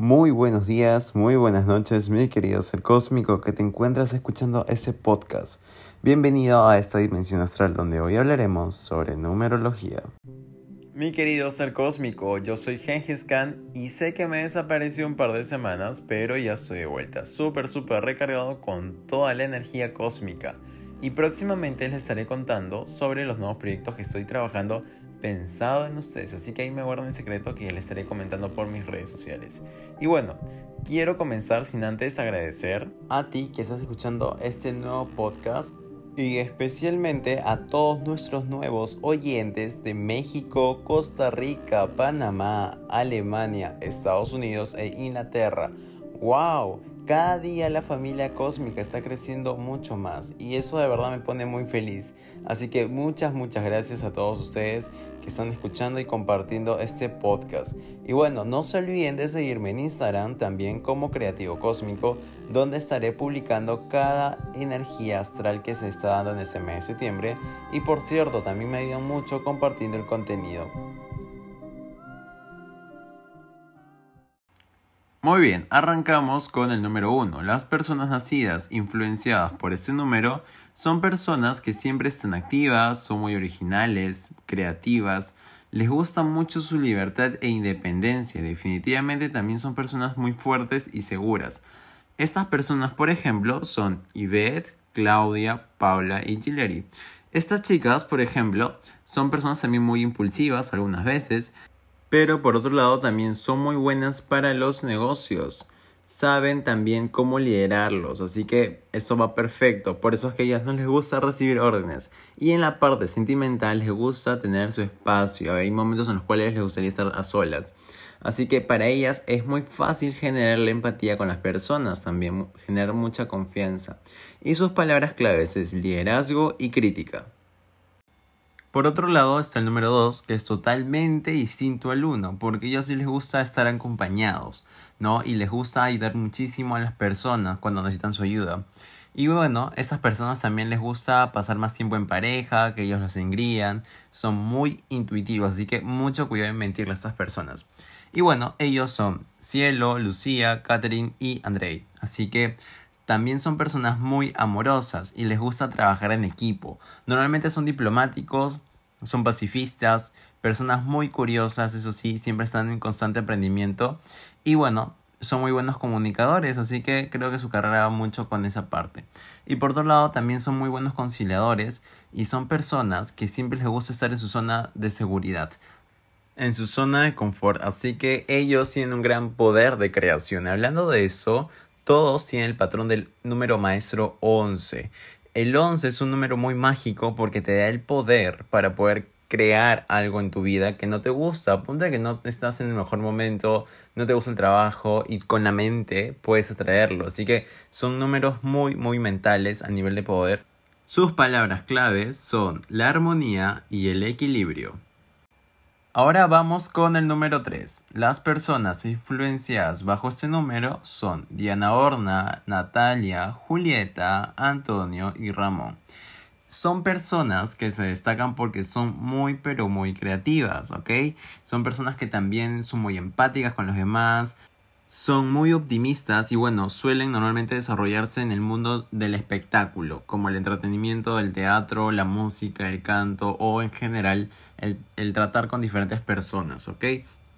Muy buenos días, muy buenas noches, mi querido ser cósmico que te encuentras escuchando ese podcast. Bienvenido a esta dimensión astral donde hoy hablaremos sobre numerología. Mi querido ser cósmico, yo soy Gengis Khan y sé que me desapareció un par de semanas, pero ya estoy de vuelta, súper, súper recargado con toda la energía cósmica. Y próximamente les estaré contando sobre los nuevos proyectos que estoy trabajando pensado en ustedes, así que ahí me guardan el secreto que les estaré comentando por mis redes sociales. Y bueno, quiero comenzar sin antes agradecer a ti que estás escuchando este nuevo podcast y especialmente a todos nuestros nuevos oyentes de México, Costa Rica, Panamá, Alemania, Estados Unidos e Inglaterra. ¡Wow! Cada día la familia cósmica está creciendo mucho más y eso de verdad me pone muy feliz. Así que muchas, muchas gracias a todos ustedes que están escuchando y compartiendo este podcast. Y bueno, no se olviden de seguirme en Instagram también como Creativo Cósmico, donde estaré publicando cada energía astral que se está dando en este mes de septiembre. Y por cierto, también me ayudan mucho compartiendo el contenido. Muy bien, arrancamos con el número 1. Las personas nacidas influenciadas por este número son personas que siempre están activas, son muy originales, creativas, les gusta mucho su libertad e independencia. Definitivamente también son personas muy fuertes y seguras. Estas personas, por ejemplo, son Yvette, Claudia, Paula y Gillery. Estas chicas, por ejemplo, son personas también muy impulsivas algunas veces, pero por otro lado también son muy buenas para los negocios. Saben también cómo liderarlos, así que eso va perfecto. Por eso es que a ellas no les gusta recibir órdenes. Y en la parte sentimental les gusta tener su espacio. Hay momentos en los cuales les gustaría estar a solas. Así que para ellas es muy fácil generar la empatía con las personas, también generar mucha confianza. Y sus palabras claves es liderazgo y crítica. Por otro lado está el número 2, que es totalmente distinto al 1, porque ellos sí les gusta estar acompañados, ¿no? Y les gusta ayudar muchísimo a las personas cuando necesitan su ayuda. Y bueno, estas personas también les gusta pasar más tiempo en pareja, que ellos los engrían, son muy intuitivos, así que mucho cuidado en mentirle a estas personas. Y bueno, ellos son Cielo, Lucía, Catherine y Andrei. Así que también son personas muy amorosas y les gusta trabajar en equipo. Normalmente son diplomáticos, son pacifistas, personas muy curiosas, eso sí, siempre están en constante aprendimiento. Y bueno, son muy buenos comunicadores, así que creo que su carrera va mucho con esa parte. Y por otro lado, también son muy buenos conciliadores y son personas que siempre les gusta estar en su zona de seguridad, en su zona de confort, así que ellos tienen un gran poder de creación. Hablando de eso, todos tienen el patrón del número maestro 11. El 11 es un número muy mágico porque te da el poder para poder crear algo en tu vida que no te gusta. Ponte que no estás en el mejor momento, no te gusta el trabajo y con la mente puedes atraerlo. Así que son números muy, muy mentales a nivel de poder. Sus palabras claves son la armonía y el equilibrio. Ahora vamos con el número 3. Las personas influenciadas bajo este número son Diana Horna, Natalia, Julieta, Antonio y Ramón. Son personas que se destacan porque son muy pero muy creativas, ¿ok? Son personas que también son muy empáticas con los demás, son muy optimistas y bueno, suelen normalmente desarrollarse en el mundo del espectáculo, como el entretenimiento, el teatro, la música, el canto o en general el, tratar con diferentes personas, ¿ok?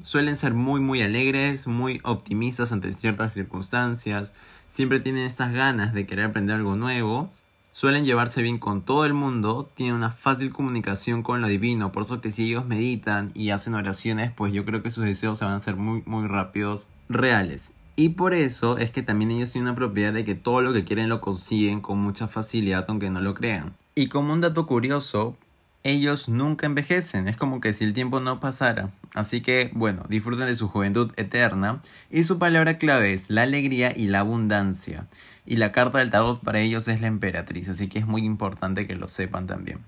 Suelen ser muy muy alegres, muy optimistas ante ciertas circunstancias, siempre tienen estas ganas de querer aprender algo nuevo Suelen llevarse bien con todo el mundo, tienen una fácil comunicación con lo divino, por eso que si ellos meditan y hacen oraciones, pues yo creo que sus deseos se van a hacer muy muy rápidos, reales. Y por eso es que también ellos tienen una propiedad de que todo lo que quieren lo consiguen con mucha facilidad aunque no lo crean. Y como un dato curioso, ellos nunca envejecen, es como que si el tiempo no pasara. Así que, bueno, disfruten de su juventud eterna. Y su palabra clave es la alegría y la abundancia y la carta del tarot para ellos es la emperatriz, así que es muy importante que lo sepan también.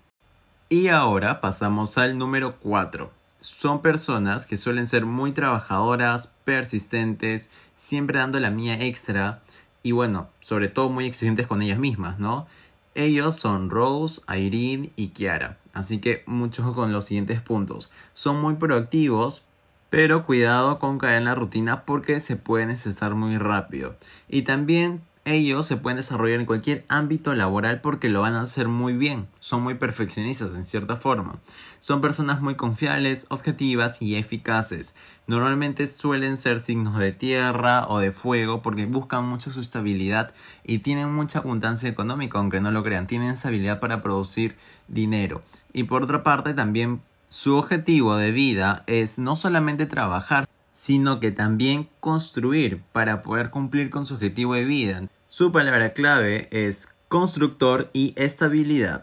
Y ahora pasamos al número 4. Son personas que suelen ser muy trabajadoras, persistentes, siempre dando la mía extra y bueno, sobre todo muy exigentes con ellas mismas, ¿no? Ellos son Rose, Irene y Kiara, así que mucho con los siguientes puntos. Son muy proactivos, Pero cuidado con caer en la rutina porque se puede necesitar muy rápido. Y también ellos se pueden desarrollar en cualquier ámbito laboral porque lo van a hacer muy bien. Son muy perfeccionistas en cierta forma. Son personas muy confiables, objetivas y eficaces. Normalmente suelen ser signos de tierra o de fuego porque buscan mucho su estabilidad y tienen mucha abundancia económica, aunque no lo crean. Tienen esa habilidad para producir dinero. Y por otra parte también su objetivo de vida es no solamente trabajar, sino que también construir para poder cumplir con su objetivo de vida. Su palabra clave es constructor y estabilidad.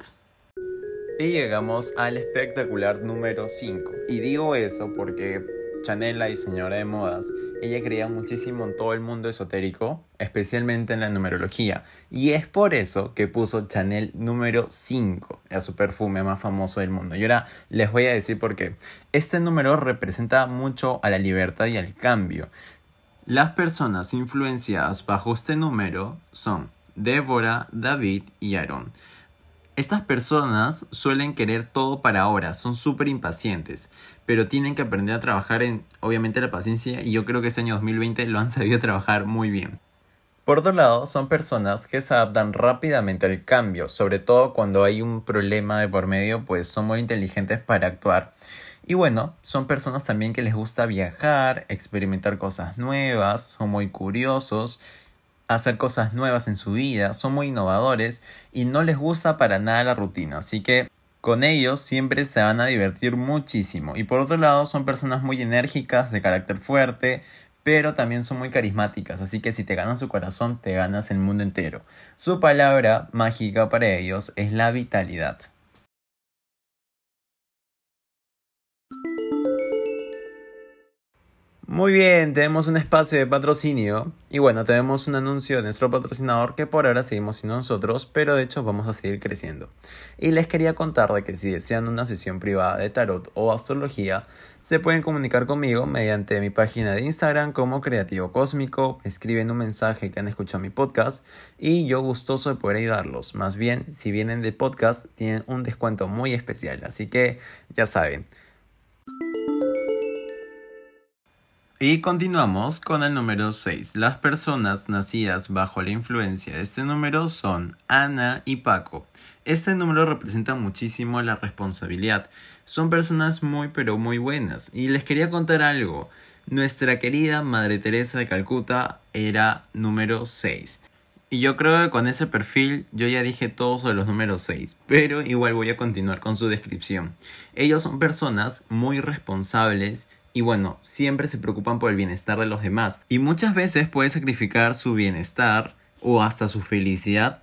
Y llegamos al espectacular número 5. Y digo eso porque Chanel, la diseñadora de modas, ella creía muchísimo en todo el mundo esotérico, especialmente en la numerología. Y es por eso que puso Chanel número 5, a su perfume más famoso del mundo. Y ahora les voy a decir por qué. Este número representa mucho a la libertad y al cambio. Las personas influenciadas bajo este número son Débora, David y Aaron. Estas personas suelen querer todo para ahora, son súper impacientes, pero tienen que aprender a trabajar en, obviamente, la paciencia y yo creo que este año 2020 lo han sabido trabajar muy bien. Por otro lado, son personas que se adaptan rápidamente al cambio, sobre todo cuando hay un problema de por medio, pues son muy inteligentes para actuar. Y bueno, son personas también que les gusta viajar, experimentar cosas nuevas, son muy curiosos, hacer cosas nuevas en su vida, son muy innovadores y no les gusta para nada la rutina. Así que con ellos siempre se van a divertir muchísimo. Y por otro lado, son personas muy enérgicas, de carácter fuerte, pero también son muy carismáticas, así que si te ganas su corazón, te ganas el mundo entero. Su palabra mágica para ellos es la vitalidad. Muy bien, tenemos un espacio de patrocinio y bueno, tenemos un anuncio de nuestro patrocinador que por ahora seguimos siendo nosotros, pero de hecho vamos a seguir creciendo. Y les quería contar de que si desean una sesión privada de tarot o astrología, se pueden comunicar conmigo mediante mi página de Instagram como Creativo Cósmico, escriben un mensaje que han escuchado mi podcast y yo gustoso de poder ayudarlos. Más bien, si vienen de podcast, tienen un descuento muy especial, así que ya saben. Y continuamos con el número 6. Las personas nacidas bajo la influencia de este número son Ana y Paco. Este número representa muchísimo la responsabilidad. Son personas muy pero muy buenas. Y les quería contar algo. Nuestra querida Madre Teresa de Calcuta era número 6. Y yo creo que con ese perfil yo ya dije todo sobre los números 6, pero igual voy a continuar con su descripción. Ellos son personas muy responsables, y bueno, siempre se preocupan por el bienestar de los demás. Y muchas veces puede sacrificar su bienestar o hasta su felicidad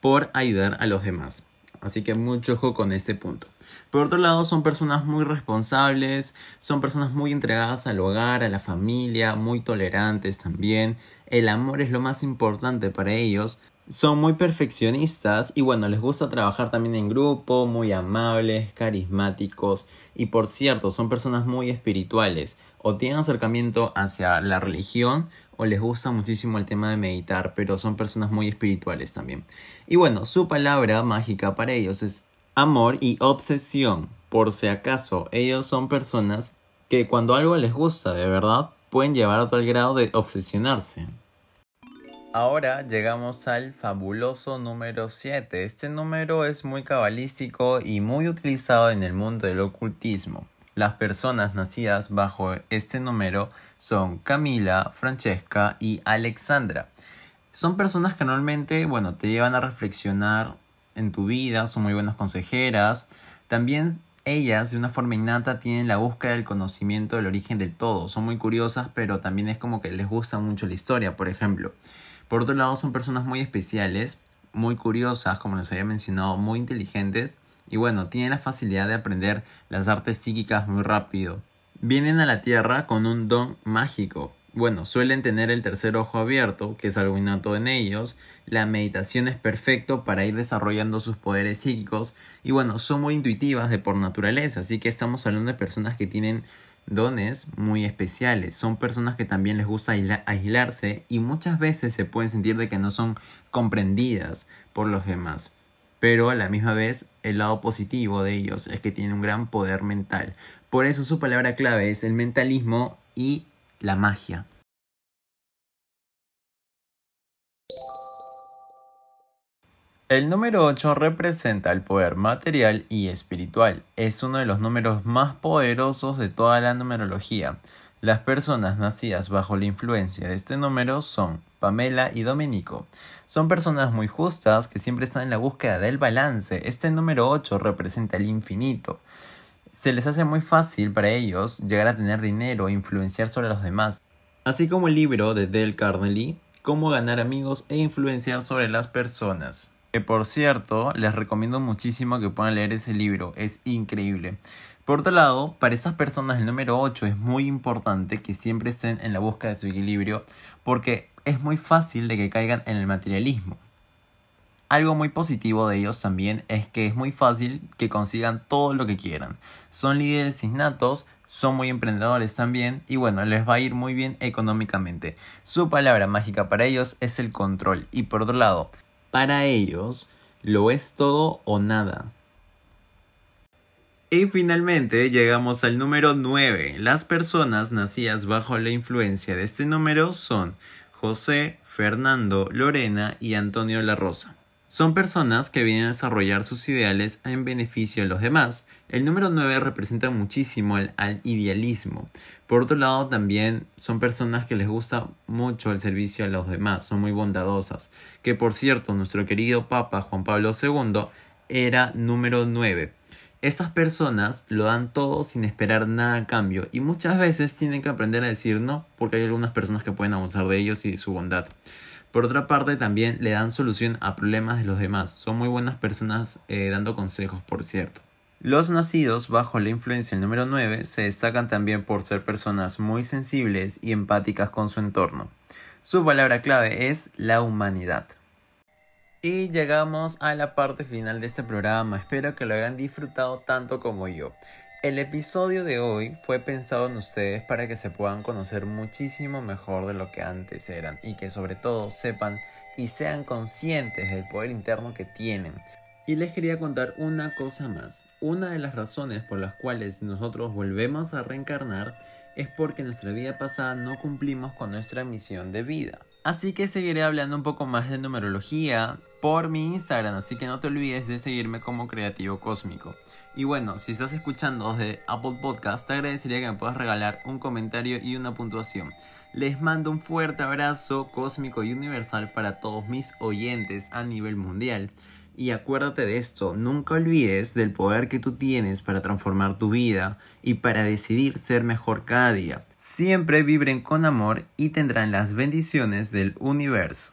por ayudar a los demás. Así que mucho ojo con este punto. Por otro lado, son personas muy responsables, son personas muy entregadas al hogar, a la familia, muy tolerantes también. El amor es lo más importante para ellos. Son muy perfeccionistas y bueno, les gusta trabajar también en grupo, muy amables, carismáticos y por cierto, son personas muy espirituales o tienen acercamiento hacia la religión o les gusta muchísimo el tema de meditar, pero son personas muy espirituales también. Y bueno, su palabra mágica para ellos es amor y obsesión. Por si acaso, ellos son personas que cuando algo les gusta de verdad pueden llevar a tal grado de obsesionarse. Ahora llegamos al fabuloso número 7. Este número es muy cabalístico y muy utilizado en el mundo del ocultismo. Las personas nacidas bajo este número son Camila, Francesca y Alexandra. Son personas que normalmente, bueno, te llevan a reflexionar en tu vida, son muy buenas consejeras. También ellas, de una forma innata, tienen la búsqueda del conocimiento del origen del todo. Son muy curiosas, pero también es como que les gusta mucho la historia, por ejemplo. Por otro lado, son personas muy especiales, muy curiosas, como les había mencionado, muy inteligentes y bueno, tienen la facilidad de aprender las artes psíquicas muy rápido. Vienen a la Tierra con un don mágico. Bueno, suelen tener el tercer ojo abierto, que es algo innato en ellos. La meditación es perfecto para ir desarrollando sus poderes psíquicos. Y bueno, son muy intuitivas de por naturaleza, así que estamos hablando de personas que tienen dones muy especiales. Son personas que también les gusta aislarse y muchas veces se pueden sentir de que no son comprendidas por los demás. Pero a la misma vez el lado positivo de ellos es que tienen un gran poder mental. Por eso su palabra clave es el mentalismo y la magia. El número 8 representa el poder material y espiritual. Es uno de los números más poderosos de toda la numerología. Las personas nacidas bajo la influencia de este número son Pamela y Domenico. Son personas muy justas que siempre están en la búsqueda del balance. Este número 8 representa el infinito. Se les hace muy fácil para ellos llegar a tener dinero e influenciar sobre los demás. Así como el libro de Dale Carnegie, Cómo ganar amigos e influenciar sobre las personas. Que por cierto, les recomiendo muchísimo que puedan leer ese libro, es increíble. Por otro lado, para esas personas el número 8 es muy importante que siempre estén en la búsqueda de su equilibrio porque es muy fácil de que caigan en el materialismo. Algo muy positivo de ellos también es que es muy fácil que consigan todo lo que quieran. Son líderes innatos, son muy emprendedores también y bueno, les va a ir muy bien económicamente. Su palabra mágica para ellos es el control y por otro lado, para ellos lo es todo o nada. Y finalmente llegamos al número 9. Las personas nacidas bajo la influencia de este número son José, Fernando, Lorena y Antonio La Rosa. Son personas que vienen a desarrollar sus ideales en beneficio de los demás. El número 9 representa muchísimo al, idealismo. Por otro lado, también son personas que les gusta mucho el servicio a los demás, son muy bondadosas. Que por cierto, nuestro querido Papa Juan Pablo II era número 9. Estas personas lo dan todo sin esperar nada a cambio y muchas veces tienen que aprender a decir no porque hay algunas personas que pueden abusar de ellos y de su bondad. Por otra parte, también le dan solución a problemas de los demás. Son muy buenas personas eh, dando consejos, por cierto. Los nacidos bajo la influencia del número 9 se destacan también por ser personas muy sensibles y empáticas con su entorno. Su palabra clave es la humanidad. Y llegamos a la parte final de este programa. Espero que lo hayan disfrutado tanto como yo. El episodio de hoy fue pensado en ustedes para que se puedan conocer muchísimo mejor de lo que antes eran y que sobre todo sepan y sean conscientes del poder interno que tienen. Y les quería contar una cosa más. Una de las razones por las cuales nosotros volvemos a reencarnar es porque nuestra vida pasada no cumplimos con nuestra misión de vida. Así que seguiré hablando un poco más de numerología por mi Instagram, así que no te olvides de seguirme como Creativo Cósmico. Y bueno, si estás escuchando desde Apple Podcast, te agradecería que me puedas regalar un comentario y una puntuación. Les mando un fuerte abrazo cósmico y universal para todos mis oyentes a nivel mundial. Y acuérdate de esto, nunca olvides del poder que tú tienes para transformar tu vida y para decidir ser mejor cada día. Siempre vibren con amor y tendrán las bendiciones del universo.